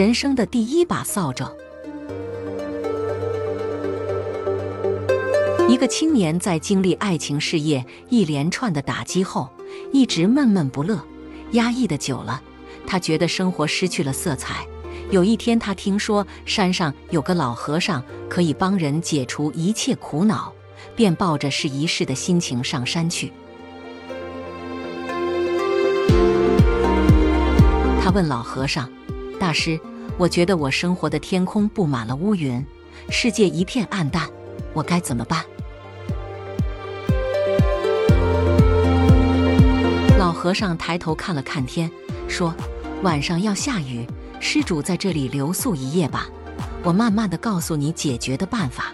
人生的第一把扫帚。一个青年在经历爱情事业一连串的打击后，一直闷闷不乐，压抑的久了，他觉得生活失去了色彩。有一天，他听说山上有个老和尚可以帮人解除一切苦恼，便抱着试一试的心情上山去。他问老和尚：“大师，我觉得我生活的天空布满了乌云，世界一片暗淡，我该怎么办？”老和尚抬头看了看天，说：“晚上要下雨，施主在这里留宿一夜吧，我慢慢的告诉你解决的办法。”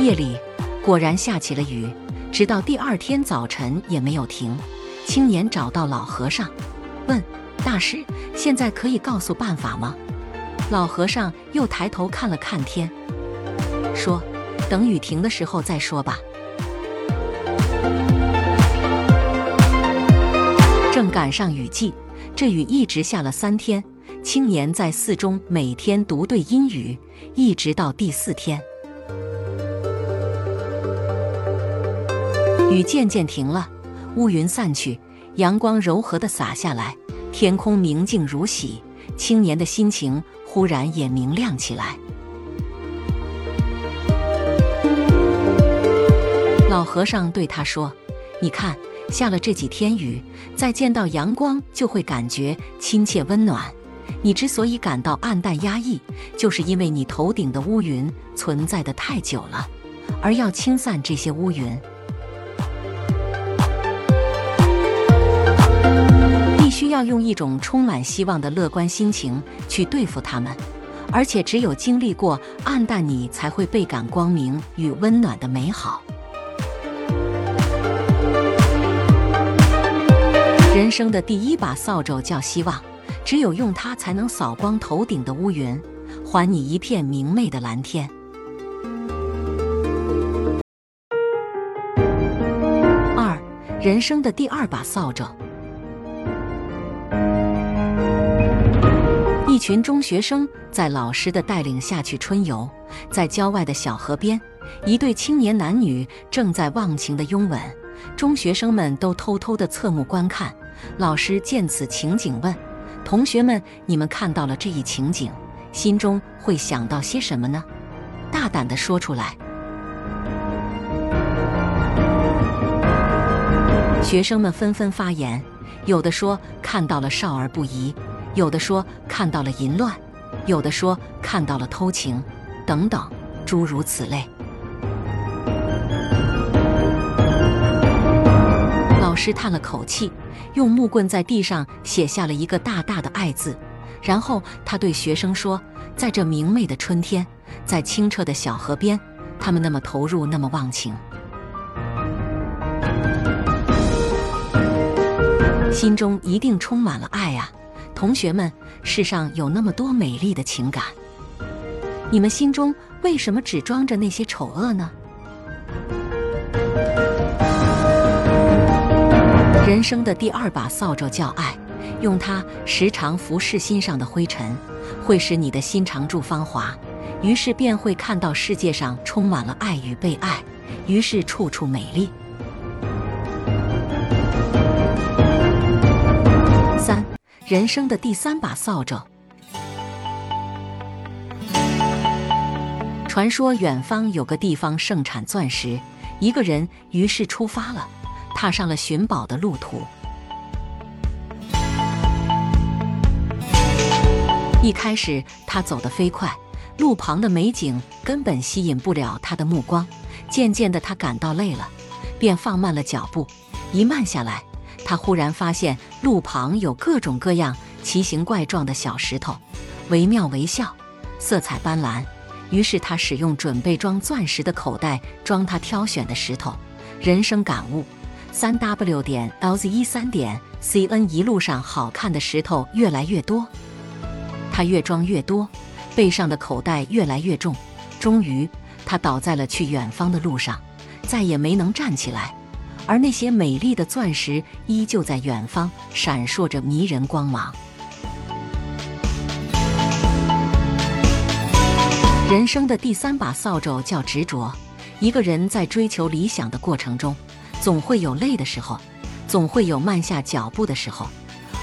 夜里果然下起了雨，直到第二天早晨也没有停。青年找到老和尚，问：“大师，现在可以告诉办法吗？”老和尚又抬头看了看天，说：“等雨停的时候再说吧。”正赶上雨季，这雨一直下了三天。青年在寺中每天读对阴雨，一直到第四天，雨渐渐停了。乌云散去，阳光柔和的洒下来，天空明净如洗。青年的心情忽然也明亮起来。老和尚对他说：“你看，下了这几天雨，再见到阳光就会感觉亲切温暖。你之所以感到暗淡压抑，就是因为你头顶的乌云存在的太久了，而要清散这些乌云。”需要用一种充满希望的乐观心情去对付他们，而且只有经历过暗淡，你才会倍感光明与温暖的美好。人生的第一把扫帚叫希望，只有用它才能扫光头顶的乌云，还你一片明媚的蓝天。二，人生的第二把扫帚。群中学生在老师的带领下去春游，在郊外的小河边，一对青年男女正在忘情的拥吻。中学生们都偷偷的侧目观看。老师见此情景，问同学们：“你们看到了这一情景，心中会想到些什么呢？大胆的说出来。”学生们纷纷发言，有的说看到了少儿不宜。有的说看到了淫乱，有的说看到了偷情，等等，诸如此类。老师叹了口气，用木棍在地上写下了一个大大的“爱”字，然后他对学生说：“在这明媚的春天，在清澈的小河边，他们那么投入，那么忘情，心中一定充满了爱！”同学们，世上有那么多美丽的情感，你们心中为什么只装着那些丑恶呢？人生的第二把扫帚叫爱，用它时常拂拭心上的灰尘，会使你的心常驻芳华，于是便会看到世界上充满了爱与被爱，于是处处美丽。人生的第三把扫帚。传说远方有个地方盛产钻石，一个人于是出发了，踏上了寻宝的路途。一开始他走得飞快，路旁的美景根本吸引不了他的目光。渐渐的，他感到累了，便放慢了脚步。一慢下来。他忽然发现路旁有各种各样奇形怪状的小石头，惟妙惟肖，色彩斑斓。于是他使用准备装钻石的口袋装他挑选的石头。人生感悟：三 w 点 lz 一三点 cn。一路上好看的石头越来越多，他越装越多，背上的口袋越来越重。终于，他倒在了去远方的路上，再也没能站起来。而那些美丽的钻石依旧在远方闪烁着迷人光芒。人生的第三把扫帚叫执着。一个人在追求理想的过程中，总会有累的时候，总会有慢下脚步的时候。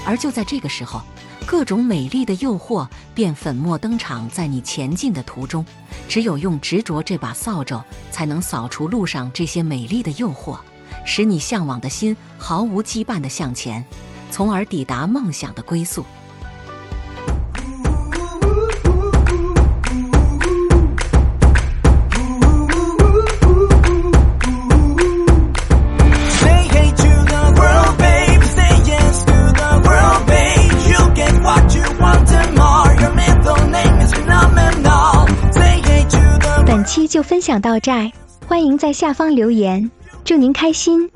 而就在这个时候，各种美丽的诱惑便粉墨登场在你前进的途中。只有用执着这把扫帚，才能扫除路上这些美丽的诱惑，使你向往的心毫无羁绊地向前，从而抵达梦想的归宿。本期就分享到这儿，欢迎在下方留言，祝您开心。